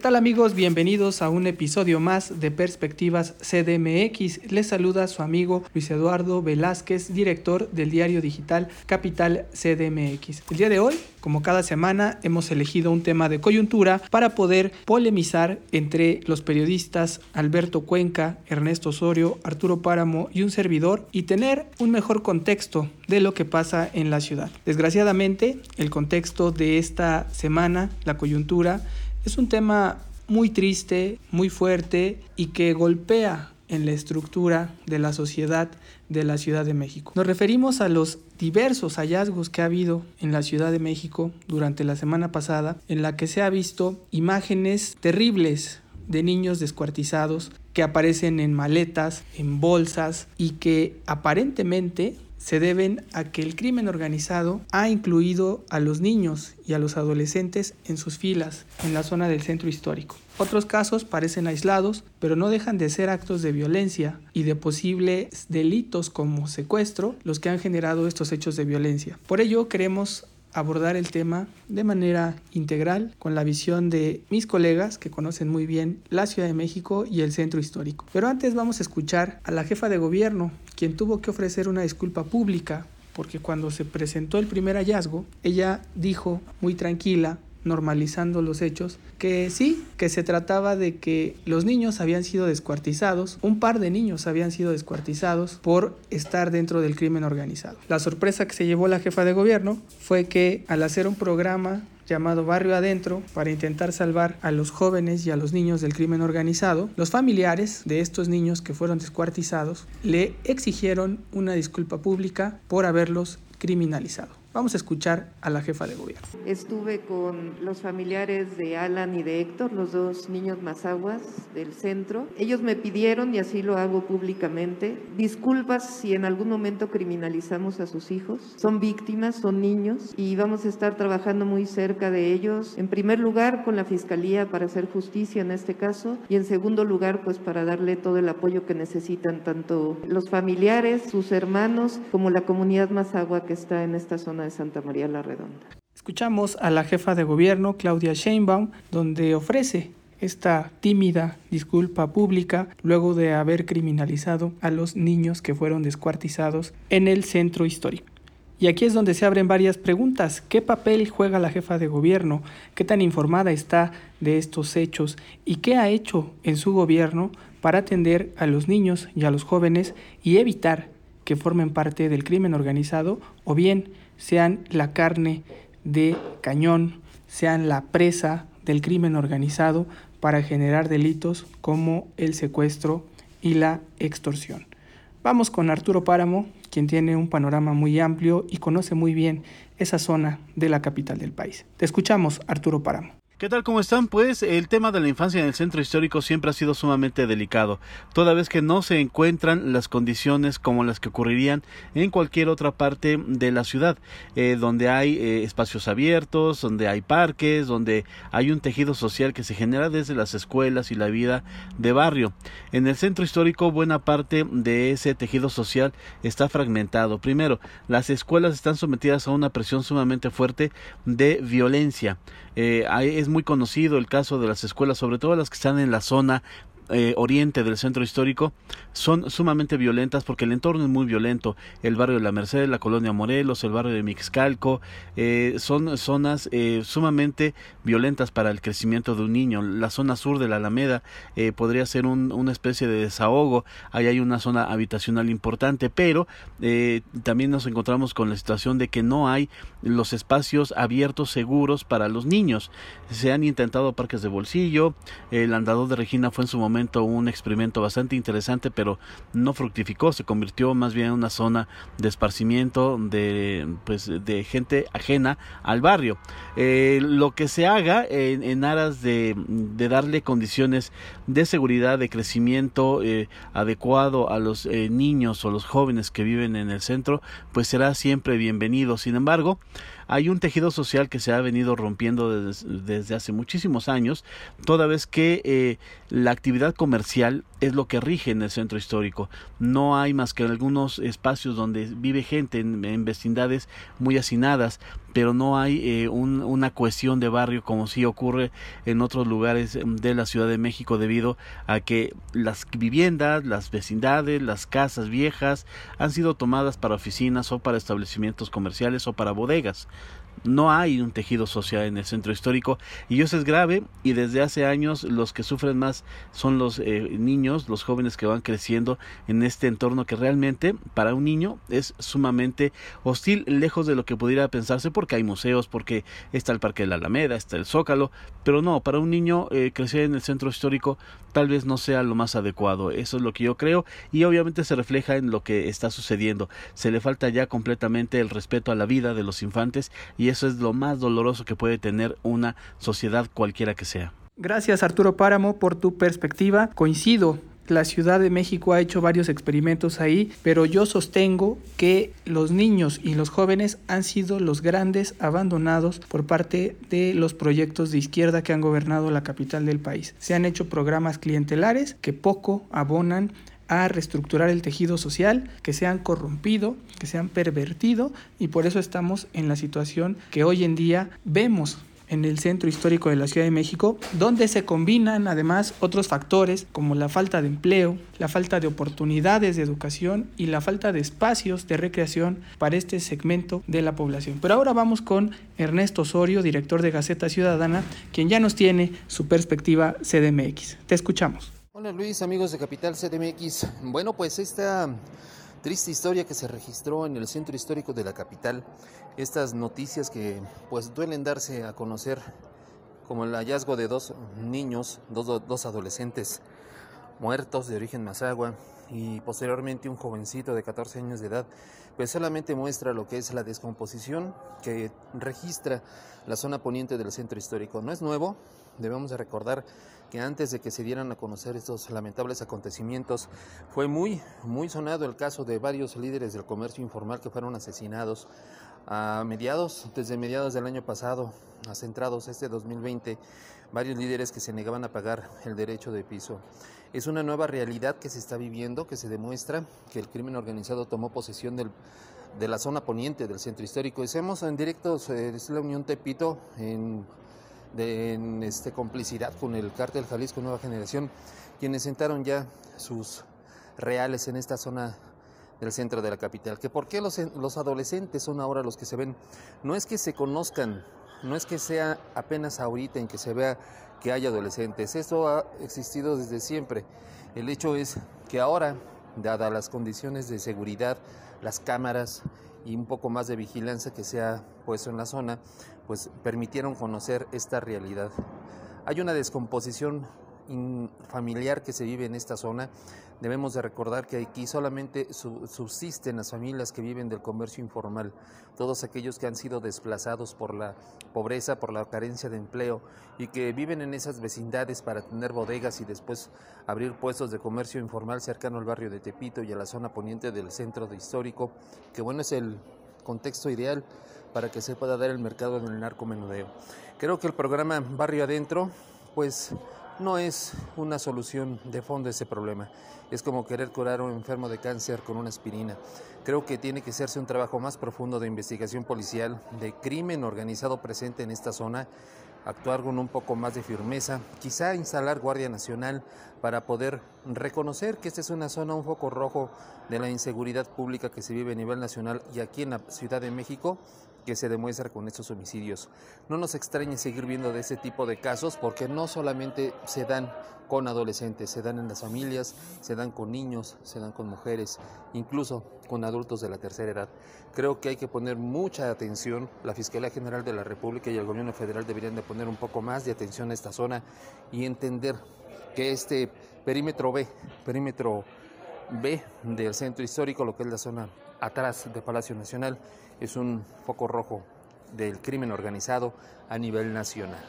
¿Qué tal amigos? Bienvenidos a un episodio más de Perspectivas CDMX. Les saluda su amigo Luis Eduardo Velázquez, director del diario digital Capital CDMX. El día de hoy, como cada semana, hemos elegido un tema de coyuntura para poder polemizar entre los periodistas Alberto Cuenca, Ernesto Osorio, Arturo Páramo y un servidor y tener un mejor contexto de lo que pasa en la ciudad. Desgraciadamente, el contexto de esta semana, la coyuntura, es un tema muy triste, muy fuerte y que golpea en la estructura de la sociedad de la Ciudad de México. Nos referimos a los diversos hallazgos que ha habido en la Ciudad de México durante la semana pasada, en la que se ha visto imágenes terribles de niños descuartizados que aparecen en maletas, en bolsas y que aparentemente se deben a que el crimen organizado ha incluido a los niños y a los adolescentes en sus filas en la zona del centro histórico. Otros casos parecen aislados, pero no dejan de ser actos de violencia y de posibles delitos como secuestro los que han generado estos hechos de violencia. Por ello queremos abordar el tema de manera integral con la visión de mis colegas que conocen muy bien la Ciudad de México y el centro histórico. Pero antes vamos a escuchar a la jefa de gobierno, quien tuvo que ofrecer una disculpa pública porque cuando se presentó el primer hallazgo, ella dijo muy tranquila normalizando los hechos, que sí, que se trataba de que los niños habían sido descuartizados, un par de niños habían sido descuartizados por estar dentro del crimen organizado. La sorpresa que se llevó la jefa de gobierno fue que al hacer un programa llamado Barrio Adentro para intentar salvar a los jóvenes y a los niños del crimen organizado, los familiares de estos niños que fueron descuartizados le exigieron una disculpa pública por haberlos criminalizado. Vamos a escuchar a la jefa de gobierno. Estuve con los familiares de Alan y de Héctor, los dos niños mazaguas del centro. Ellos me pidieron, y así lo hago públicamente, disculpas si en algún momento criminalizamos a sus hijos. Son víctimas, son niños, y vamos a estar trabajando muy cerca de ellos. En primer lugar, con la Fiscalía para hacer justicia en este caso, y en segundo lugar, pues para darle todo el apoyo que necesitan tanto los familiares, sus hermanos, como la comunidad mazagua que está en esta zona de Santa María la Redonda. Escuchamos a la jefa de gobierno, Claudia Sheinbaum, donde ofrece esta tímida disculpa pública luego de haber criminalizado a los niños que fueron descuartizados en el centro histórico. Y aquí es donde se abren varias preguntas. ¿Qué papel juega la jefa de gobierno? ¿Qué tan informada está de estos hechos? ¿Y qué ha hecho en su gobierno para atender a los niños y a los jóvenes y evitar que formen parte del crimen organizado o bien sean la carne de cañón, sean la presa del crimen organizado para generar delitos como el secuestro y la extorsión. Vamos con Arturo Páramo, quien tiene un panorama muy amplio y conoce muy bien esa zona de la capital del país. Te escuchamos, Arturo Páramo. ¿Qué tal? ¿Cómo están? Pues el tema de la infancia en el centro histórico siempre ha sido sumamente delicado, toda vez que no se encuentran las condiciones como las que ocurrirían en cualquier otra parte de la ciudad, eh, donde hay eh, espacios abiertos, donde hay parques, donde hay un tejido social que se genera desde las escuelas y la vida de barrio. En el centro histórico buena parte de ese tejido social está fragmentado. Primero, las escuelas están sometidas a una presión sumamente fuerte de violencia. Eh, es muy conocido el caso de las escuelas, sobre todo las que están en la zona eh, oriente del centro histórico son sumamente violentas porque el entorno es muy violento. El barrio de la Merced, la colonia Morelos, el barrio de Mixcalco, eh, son zonas eh, sumamente violentas para el crecimiento de un niño. La zona sur de la Alameda podría ser una especie de desahogo. Ahí hay una zona habitacional importante, pero también nos encontramos con la situación de que no hay los espacios abiertos seguros para los niños. Se han intentado parques de bolsillo. El andador de Regina fue en su momento un experimento bastante interesante, pero no fructificó, se convirtió más bien en una zona de esparcimiento de, pues, de gente ajena al barrio. Eh, lo que se haga en, aras de, darle condiciones de seguridad, de crecimiento eh, adecuado a los eh, niños o los jóvenes que viven en el centro, pues será siempre bienvenido. Sin embargo, hay un tejido social que se ha venido rompiendo desde, hace muchísimos años, toda vez que eh, la actividad comercial es lo que rige en el centro histórico. No hay más que algunos espacios donde vive gente en, vecindades muy hacinadas, pero no hay eh, una cuestión de barrio como si ocurre en otros lugares de la Ciudad de México debido a que las viviendas, las vecindades, las casas viejas han sido tomadas para oficinas o para establecimientos comerciales o para bodegas no hay un tejido social en el centro histórico y eso es grave y desde hace años los que sufren más son los eh, niños, los jóvenes que van creciendo en este entorno que realmente para un niño es sumamente hostil, lejos de lo que pudiera pensarse porque hay museos, porque está el Parque de la Alameda, está el Zócalo, pero no, para un niño eh, crecer en el centro histórico tal vez no sea lo más adecuado, eso es lo que yo creo y obviamente se refleja en lo que está sucediendo, se le falta ya completamente el respeto a la vida de los infantes y eso es lo más doloroso que puede tener una sociedad cualquiera que sea. Gracias Arturo Páramo por tu perspectiva. Coincido la Ciudad de México ha hecho varios experimentos ahí, pero yo sostengo que los niños y los jóvenes han sido los grandes abandonados por parte de los proyectos de izquierda que han gobernado la capital del país. Se han hecho programas clientelares que poco abonan a reestructurar el tejido social, que se han corrompido, que se han pervertido y por eso estamos en la situación que hoy en día vemos en el centro histórico de la Ciudad de México, donde se combinan además otros factores como la falta de empleo, la falta de oportunidades de educación y la falta de espacios de recreación para este segmento de la población. Pero ahora vamos con Ernesto Osorio, director de Gaceta Ciudadana, quien ya nos tiene su perspectiva CDMX. Te escuchamos. Hola Luis, amigos de Capital CDMX. Bueno, pues esta triste historia que se registró en el centro histórico de la capital, estas noticias que pues duelen darse a conocer como el hallazgo de dos niños, dos, dos adolescentes muertos de origen mazagua y posteriormente un jovencito de 14 años de edad, pues solamente muestra lo que es la descomposición que registra la zona poniente del centro histórico. No es nuevo, debemos de recordar que antes de que se dieran a conocer estos lamentables acontecimientos, fue muy, muy sonado el caso de varios líderes del comercio informal que fueron asesinados a mediados, desde mediados del año pasado, a centrados este 2020, varios líderes que se negaban a pagar el derecho de piso. Es una nueva realidad que se está viviendo, que se demuestra que el crimen organizado tomó posesión del, de la zona poniente del centro histórico. Hacemos en directo, eh, es la Unión Tepito, en en este, complicidad con el cártel Jalisco Nueva Generación, quienes sentaron ya sus reales en esta zona del centro de la capital. Que por qué los, los adolescentes son ahora los que se ven. No es que se conozcan, no es que sea apenas ahorita en que se vea que hay adolescentes. Eso ha existido desde siempre. El hecho es que ahora, dadas las condiciones de seguridad, las cámaras y un poco más de vigilancia que se ha puesto en la zona, pues permitieron conocer esta realidad. Hay una descomposición familiar que se vive en esta zona. Debemos de recordar que aquí solamente subsisten las familias que viven del comercio informal, todos aquellos que han sido desplazados por la pobreza, por la carencia de empleo y que viven en esas vecindades para tener bodegas y después abrir puestos de comercio informal cercano al barrio de Tepito y a la zona poniente del centro histórico, que bueno es el contexto ideal para que se pueda dar el mercado en el narcomenudeo. Creo que el programa Barrio Adentro, pues no es una solución de fondo a ese problema. Es como querer curar a un enfermo de cáncer con una aspirina. Creo que tiene que hacerse un trabajo más profundo de investigación policial, de crimen organizado presente en esta zona, actuar con un poco más de firmeza, quizá instalar Guardia Nacional para poder reconocer que esta es una zona, un foco rojo de la inseguridad pública que se vive a nivel nacional y aquí en la Ciudad de México que se demuestra con estos homicidios. No nos extrañe seguir viendo de ese tipo de casos porque no solamente se dan con adolescentes, se dan en las familias, se dan con niños, se dan con mujeres, incluso con adultos de la tercera edad. Creo que hay que poner mucha atención, la Fiscalía General de la República y el Gobierno Federal deberían de poner un poco más de atención a esta zona y entender que este perímetro B, perímetro B del centro histórico, lo que es la zona atrás de Palacio Nacional, es un foco rojo del crimen organizado a nivel nacional.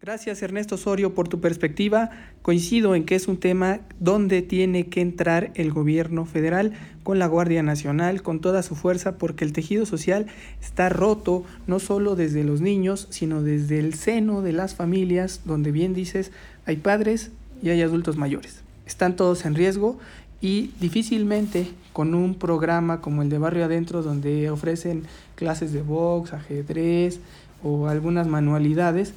Gracias Ernesto Osorio por tu perspectiva. Coincido en que es un tema donde tiene que entrar el gobierno federal con la Guardia Nacional, con toda su fuerza, porque el tejido social está roto no solo desde los niños, sino desde el seno de las familias, donde bien dices, hay padres y hay adultos mayores. Están todos en riesgo y difícilmente con un programa como el de Barrio Adentro donde ofrecen clases de box, ajedrez o algunas manualidades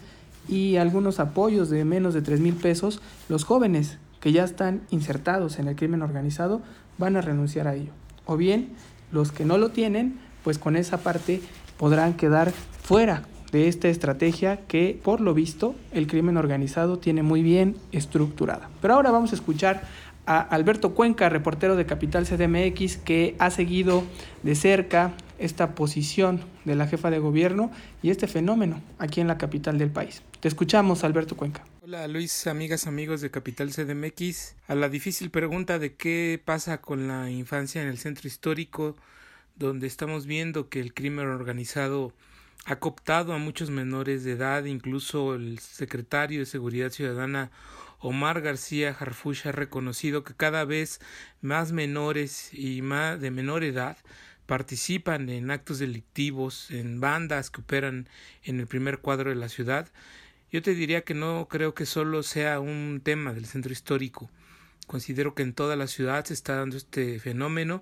y algunos apoyos de menos de 3 mil pesos, los jóvenes que ya están insertados en el crimen organizado van a renunciar a ello. O bien los que no lo tienen, pues con esa parte podrán quedar fuera de esta estrategia que por lo visto el crimen organizado tiene muy bien estructurada. Pero ahora vamos a escuchar a Alberto Cuenca, reportero de Capital CDMX, que ha seguido de cerca esta posición de la jefa de gobierno y este fenómeno aquí en la capital del país. Te escuchamos, Alberto Cuenca. Hola Luis, amigas, amigos de Capital CDMX. A la difícil pregunta de qué pasa con la infancia en el centro histórico, donde estamos viendo que el crimen organizado ha cooptado a muchos menores de edad, incluso el secretario de Seguridad Ciudadana Omar García Harfush ha reconocido que cada vez más menores y más de menor edad participan en actos delictivos, en bandas que operan en el primer cuadro de la ciudad. Yo te diría que no creo que solo sea un tema del centro histórico. Considero que en toda la ciudad se está dando este fenómeno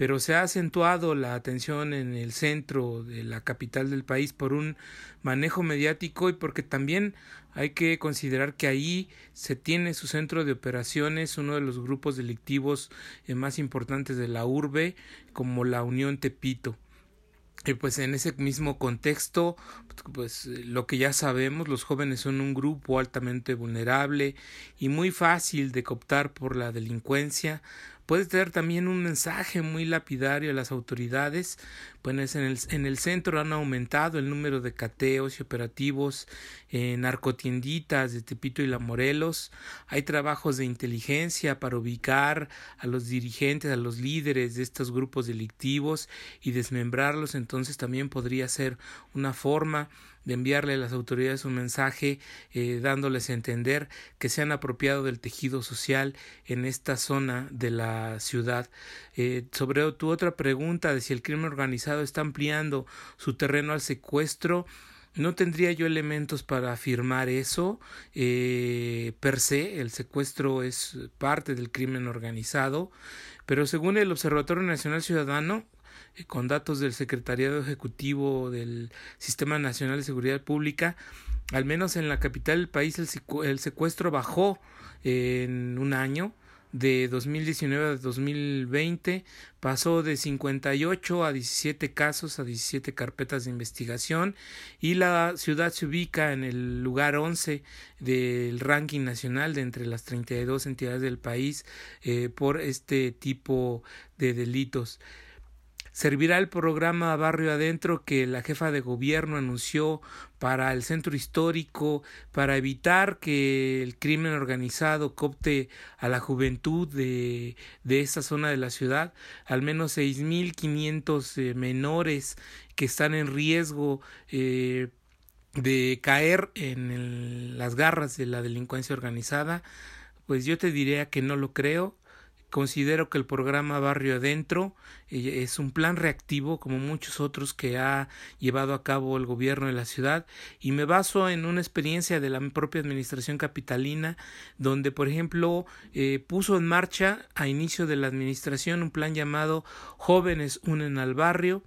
pero se ha acentuado la atención en el centro de la capital del país por un manejo mediático y porque también hay que considerar que ahí se tiene su centro de operaciones, uno de los grupos delictivos eh, más importantes de la urbe, como la Unión Tepito. Y pues en ese mismo contexto, pues lo que ya sabemos, los jóvenes son un grupo altamente vulnerable y muy fácil de cooptar por la delincuencia, Puede tener también un mensaje muy lapidario a las autoridades, pues en el, en el centro han aumentado el número de cateos y operativos en narcotienditas de Tepito y La Morelos. Hay trabajos de inteligencia para ubicar a los dirigentes, a los líderes de estos grupos delictivos y desmembrarlos. Entonces también podría ser una forma de enviarle a las autoridades un mensaje eh, dándoles a entender que se han apropiado del tejido social en esta zona de ciudad. Eh, sobre tu otra pregunta de si el crimen organizado está ampliando su terreno al secuestro, no tendría yo elementos para afirmar eso. Eh, per se, el secuestro es parte del crimen organizado, pero según el Observatorio Nacional Ciudadano, eh, con datos del Secretariado Ejecutivo del Sistema Nacional de Seguridad Pública, al menos en la capital del país el, secuestro bajó en un año de 2019 a 2020 pasó de 58 a 17 casos a 17 carpetas de investigación y la ciudad se ubica en el lugar 11 del ranking nacional de entre las 32 entidades del país eh, por este tipo de delitos. Servirá el programa Barrio Adentro que la jefa de gobierno anunció para el centro histórico, para evitar que el crimen organizado copte a la juventud de, de esta zona de la ciudad. Al menos 6.500 eh, menores que están en riesgo eh, de caer en las garras de la delincuencia organizada. Pues yo te diría que no lo creo Considero que el programa Barrio Adentro eh, es un plan reactivo como muchos otros que ha llevado a cabo el gobierno de la ciudad y me baso en una experiencia de la propia administración capitalina donde por ejemplo eh, puso en marcha a inicio de la administración un plan llamado Jóvenes unen al barrio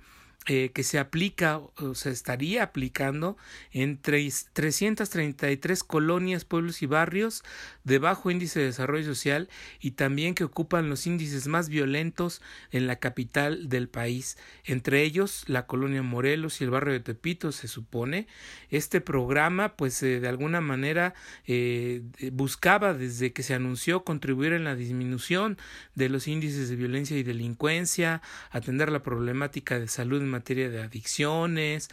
eh, que se aplica o se estaría aplicando en 333 colonias, pueblos y barrios de bajo índice de desarrollo social y también que ocupan los índices más violentos en la capital del país, entre ellos la colonia Morelos y el barrio de Tepito, se supone. Este programa, pues eh, de alguna manera eh, buscaba desde que se anunció contribuir en la disminución de los índices de violencia y delincuencia, atender la problemática de salud materia de adicciones,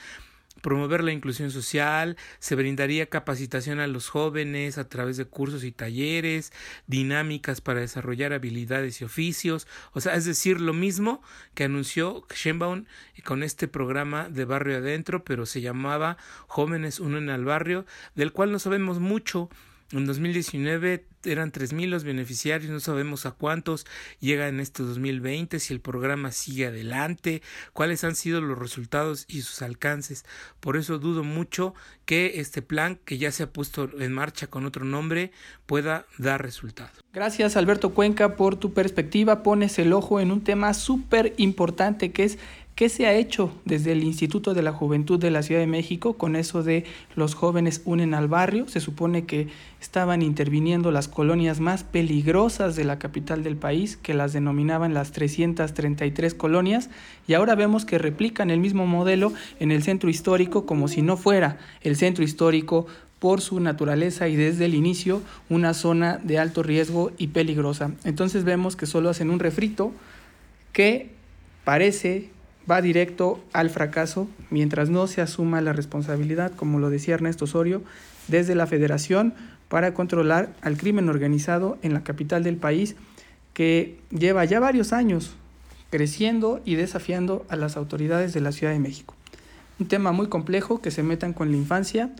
promover la inclusión social, se brindaría capacitación a los jóvenes a través de cursos y talleres, dinámicas para desarrollar habilidades y oficios, o sea, es decir, lo mismo que anunció Sheinbaum con este programa de Barrio Adentro, pero se llamaba Jóvenes Unen al Barrio, del cual no sabemos mucho En 2019 eran 3.000 los beneficiarios, no sabemos a cuántos llega en este 2020, si el programa sigue adelante, cuáles han sido los resultados y sus alcances. Por eso dudo mucho que este plan, que ya se ha puesto en marcha con otro nombre, pueda dar resultados. Gracias Alberto Cuenca por tu perspectiva. Pones el ojo en un tema súper importante que es ¿Qué se ha hecho desde el Instituto de la Juventud de la Ciudad de México con eso de los jóvenes unen al barrio? Se supone que estaban interviniendo las colonias más peligrosas de la capital del país, que las denominaban las 333 colonias, y ahora vemos que replican el mismo modelo en el centro histórico como si no fuera el centro histórico por su naturaleza y desde el inicio una zona de alto riesgo y peligrosa. Entonces vemos que solo hacen un refrito que parece va directo al fracaso mientras no se asuma la responsabilidad, como lo decía Ernesto Osorio, desde la federación para controlar al crimen organizado en la capital del país que lleva ya varios años creciendo y desafiando a las autoridades de la Ciudad de México. Un tema muy complejo que se metan con la infancia,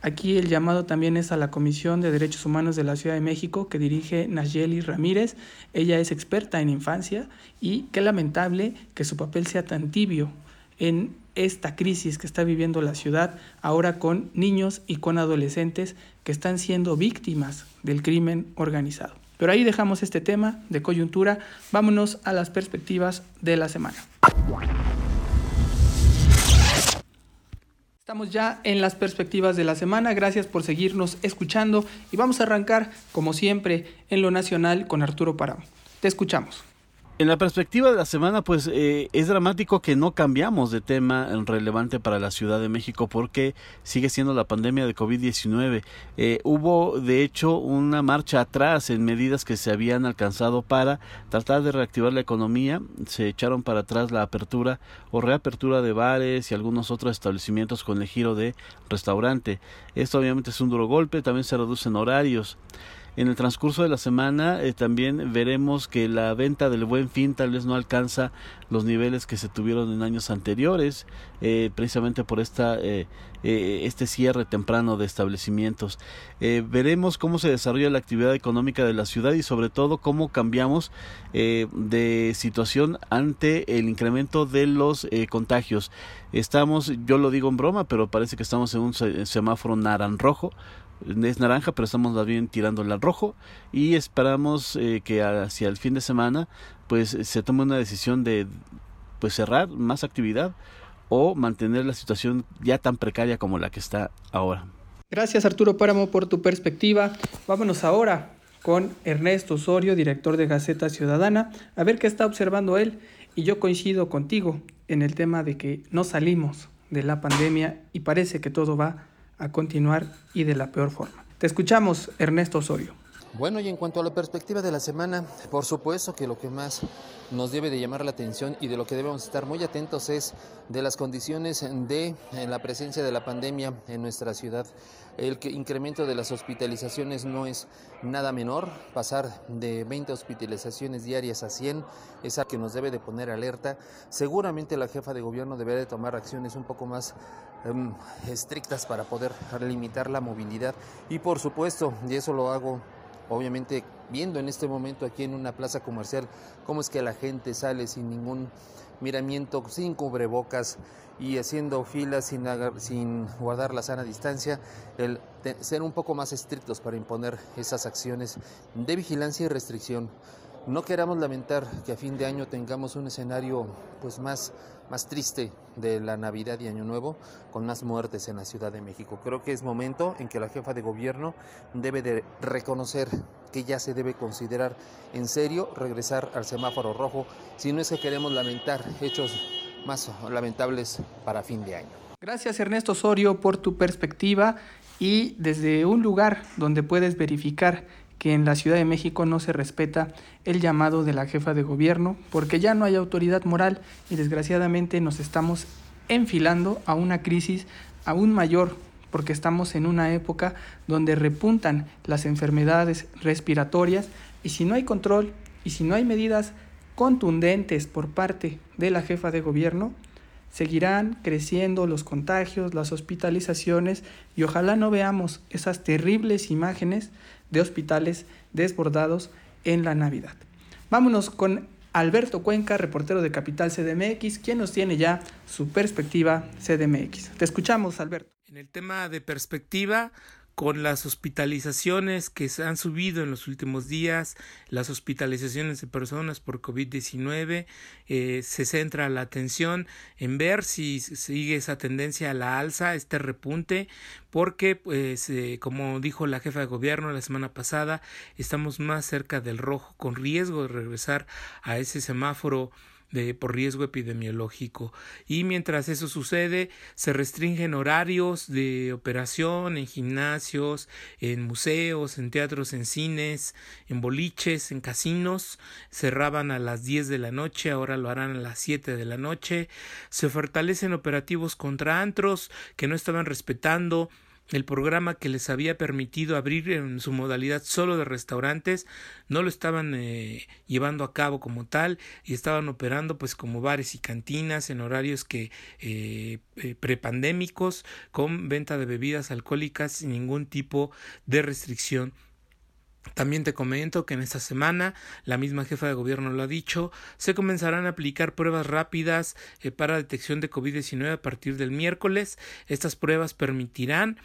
Aquí el llamado también es a la Comisión de Derechos Humanos de la Ciudad de México que dirige Nayeli Ramírez. Ella es experta en infancia y qué lamentable que su papel sea tan tibio en esta crisis que está viviendo la ciudad ahora con niños y con adolescentes que están siendo víctimas del crimen organizado. Pero ahí dejamos este tema de coyuntura. Vámonos a las perspectivas de la semana. Estamos ya en las perspectivas de la semana. Gracias por seguirnos escuchando y vamos a arrancar, como siempre, en lo nacional con Arturo Paramo. Te escuchamos. En la perspectiva de la semana, pues eh, es dramático que no cambiamos de tema relevante para la Ciudad de México porque sigue siendo la pandemia de COVID-19. Eh, hubo, de hecho, una marcha atrás en medidas que se habían alcanzado para tratar de reactivar la economía. Se echaron para atrás la apertura o reapertura de bares y algunos otros establecimientos con el giro de restaurante. Esto obviamente es un duro golpe, también se reducen horarios. En el transcurso de la semana eh, también veremos que la venta del buen fin tal vez no alcanza los niveles que se tuvieron en años anteriores, eh, precisamente por esta, eh, este cierre temprano de establecimientos. veremos cómo se desarrolla la actividad económica de la ciudad y sobre todo cómo cambiamos de situación ante el incremento de los contagios. Estamos, yo lo digo en broma, pero parece que estamos en un semáforo naranrojo es naranja, pero estamos más bien tirándole al rojo y esperamos eh, que hacia el fin de semana pues se tome una decisión de pues cerrar más actividad o mantener la situación ya tan precaria como la que está ahora. Gracias Arturo Páramo por tu perspectiva. Vámonos ahora con Ernesto Osorio, director de Gaceta Ciudadana, a ver qué está observando él. Y yo coincido contigo en el tema de que no salimos de la pandemia y parece que todo va a continuar y de la peor forma. Te escuchamos, Ernesto Osorio. Bueno, y en cuanto a la perspectiva de la semana, por supuesto que lo que más nos debe de llamar la atención y de lo que debemos estar muy atentos es de las condiciones de la presencia de la pandemia en nuestra ciudad. El incremento de las hospitalizaciones no es nada menor. Pasar de 20 hospitalizaciones diarias a 100 es algo que nos debe de poner alerta. Seguramente la jefa de gobierno deberá de tomar acciones un poco más em, estrictas para poder limitar la movilidad. Y por supuesto, y eso lo hago obviamente viendo en este momento aquí en una plaza comercial cómo es que la gente sale sin ningún miramiento, sin cubrebocas y haciendo filas sin, guardar la sana distancia, el ser un poco más estrictos para imponer esas acciones de vigilancia y restricción. No queramos lamentar que a fin de año tengamos un escenario pues más más triste de la Navidad y Año Nuevo, con más muertes en la Ciudad de México. Creo que es momento en que la jefa de gobierno debe de reconocer que ya se debe considerar en serio regresar al semáforo rojo, si no es que queremos lamentar hechos más lamentables para fin de año. Gracias Ernesto Osorio por tu perspectiva y desde un lugar donde puedes verificar que en la Ciudad de México no se respeta el llamado de la jefa de gobierno porque ya no hay autoridad moral y desgraciadamente nos estamos enfilando a una crisis aún mayor porque estamos en una época donde repuntan las enfermedades respiratorias y si no hay control y si no hay medidas contundentes por parte de la jefa de gobierno, seguirán creciendo los contagios, las hospitalizaciones y ojalá no veamos esas terribles imágenes de hospitales desbordados en la Navidad. Vámonos con Alberto Cuenca, reportero de Capital CDMX, quien nos tiene ya su perspectiva CDMX. Te escuchamos, Alberto. En el tema de perspectiva, con las hospitalizaciones que se han subido en los últimos días, las hospitalizaciones de personas por COVID-19, eh, se centra la atención en ver si sigue esa tendencia a la alza, este repunte, porque, pues, eh, como dijo la jefa de gobierno la semana pasada, estamos más cerca del rojo, con riesgo de regresar a ese semáforo de, por riesgo epidemiológico. Y mientras eso sucede, se restringen horarios de operación en gimnasios, en museos, en teatros, en cines, en boliches, en casinos. Cerraban a las 10 de la noche, ahora lo harán a las 7 de la noche. Se fortalecen operativos contra antros que no estaban respetando el programa que les había permitido abrir en su modalidad solo de restaurantes no lo estaban eh, llevando a cabo como tal y estaban operando pues como bares y cantinas en horarios que eh, eh, prepandémicos con venta de bebidas alcohólicas sin ningún tipo de restricción también te comento que en esta semana, la misma jefa de gobierno lo ha dicho, se comenzarán a aplicar pruebas rápidas para detección de COVID-19 a partir del miércoles. Estas pruebas permitirán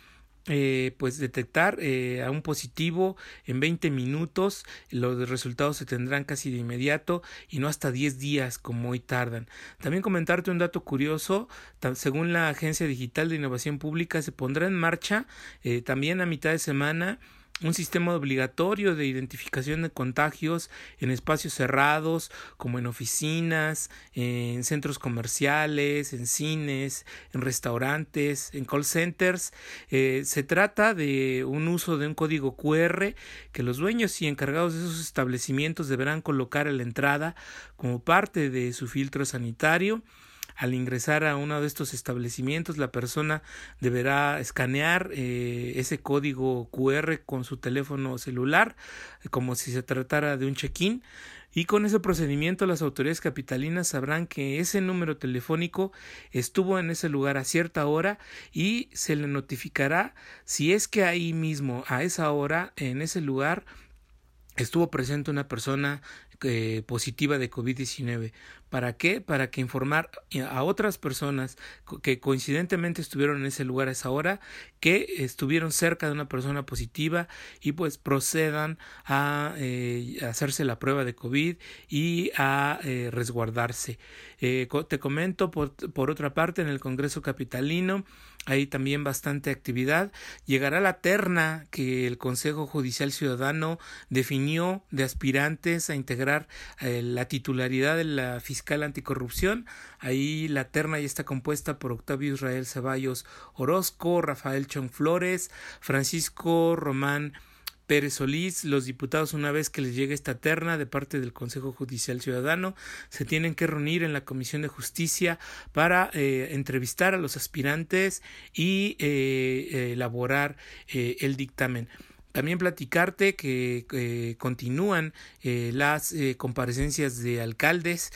eh, pues detectar eh, a un positivo en 20 minutos los resultados se tendrán casi de inmediato y no hasta 10 días como hoy tardan. También comentarte un dato curioso según la agencia digital de innovación pública se pondrá en marcha eh, también a mitad de semana un sistema obligatorio de identificación de contagios en espacios cerrados, como en oficinas, en centros comerciales, en cines, en restaurantes, en call centers. Eh, se trata de un uso de un código QR que los dueños y encargados de esos establecimientos deberán colocar a la entrada como parte de su filtro sanitario al ingresar a uno de estos establecimientos, la persona deberá escanear eh, ese código QR con su teléfono celular, como si se tratara de un check-in. Y con ese procedimiento las autoridades capitalinas sabrán que ese número telefónico estuvo en ese lugar a cierta hora y se le notificará si es que ahí mismo, a esa hora, en ese lugar, estuvo presente una persona eh, positiva de COVID-19. ¿Para qué? Para que informar a otras personas que coincidentemente estuvieron en ese lugar a esa hora, que estuvieron cerca de una persona positiva y pues procedan a eh, hacerse la prueba de COVID y a eh, resguardarse. te comento por, por otra parte en el Congreso Capitalino hay también bastante actividad. Llegará la terna que el Consejo Judicial Ciudadano definió de aspirantes a integrar eh, la titularidad de la fiscal anticorrupción. Ahí la terna ya está compuesta por Octavio Israel Ceballos Orozco, Rafael Chong Flores, Francisco Román Pérez Solís, los diputados, una vez que les llegue esta terna de parte del Consejo Judicial Ciudadano, se tienen que reunir en la Comisión de Justicia para eh, entrevistar a los aspirantes y eh, elaborar eh, el dictamen. También platicarte que continúan las comparecencias de alcaldes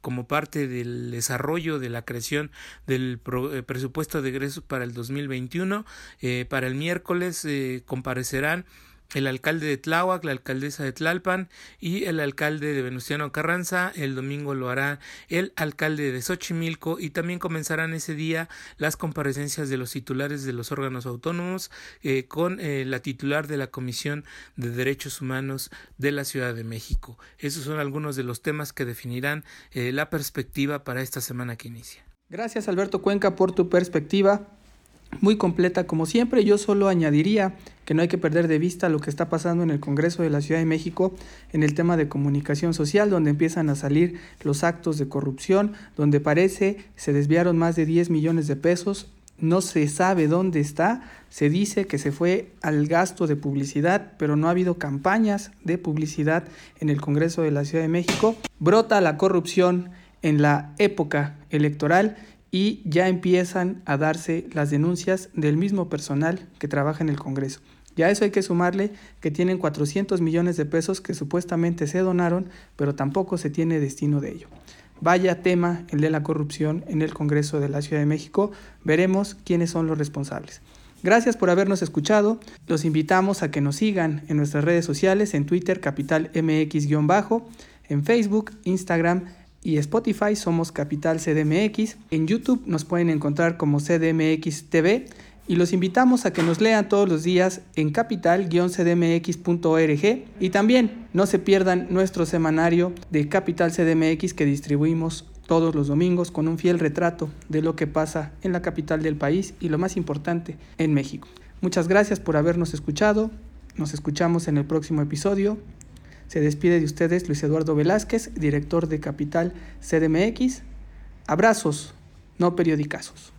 como parte del desarrollo de la creación del presupuesto de egresos para el 2021. para el miércoles comparecerán el alcalde de Tláhuac, la alcaldesa de Tlalpan y el alcalde de Venustiano Carranza. El domingo lo hará el alcalde de Xochimilco y también comenzarán ese día las comparecencias de los titulares de los órganos autónomos eh, con eh, la titular de la Comisión de Derechos Humanos de la Ciudad de México. Esos son algunos de los temas que definirán eh, la perspectiva para esta semana que inicia. Gracias Alberto Cuenca por tu perspectiva muy completa como siempre. Yo solo añadiría que no hay que perder de vista lo que está pasando en el Congreso de la Ciudad de México en el tema de comunicación social, donde empiezan a salir los actos de corrupción, donde parece se desviaron más de 10 millones de pesos, no se sabe dónde está, se dice que se fue al gasto de publicidad, pero no ha habido campañas de publicidad en el Congreso de la Ciudad de México. Brota la corrupción en la época electoral y ya empiezan a darse las denuncias del mismo personal que trabaja en el Congreso. Ya a eso hay que sumarle que tienen 400 millones de pesos que supuestamente se donaron, pero tampoco se tiene destino de ello. Vaya tema el de la corrupción en el Congreso de la Ciudad de México. Veremos quiénes son los responsables. Gracias por habernos escuchado. Los invitamos a que nos sigan en nuestras redes sociales, en Twitter, Capital MX-bajo, en Facebook, Instagram y Spotify somos Capital CDMX. En YouTube nos pueden encontrar como CDMX TV y los invitamos a que nos lean todos los días en capital-cdmx.org y también no se pierdan nuestro semanario de Capital CDMX que distribuimos todos los domingos con un fiel retrato de lo que pasa en la capital del país y lo más importante, en México. Muchas gracias por habernos escuchado. Nos escuchamos en el próximo episodio. Se despide de ustedes Luis Eduardo Velázquez, director de Capital CDMX. Abrazos, no periodicazos.